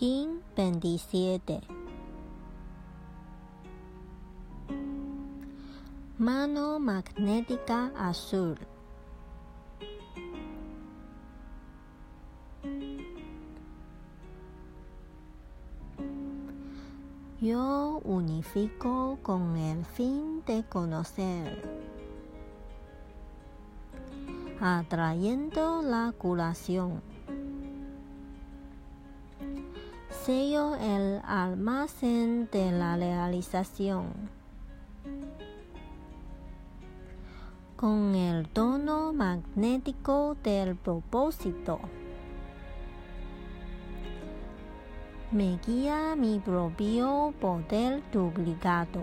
Pekín 27 Mano magnética azul Yo unifico con el fin de conocer, atrayendo la curación. Sello el almacén de la realización. Con el tono magnético del propósito. me guía mi propio poder duplicado.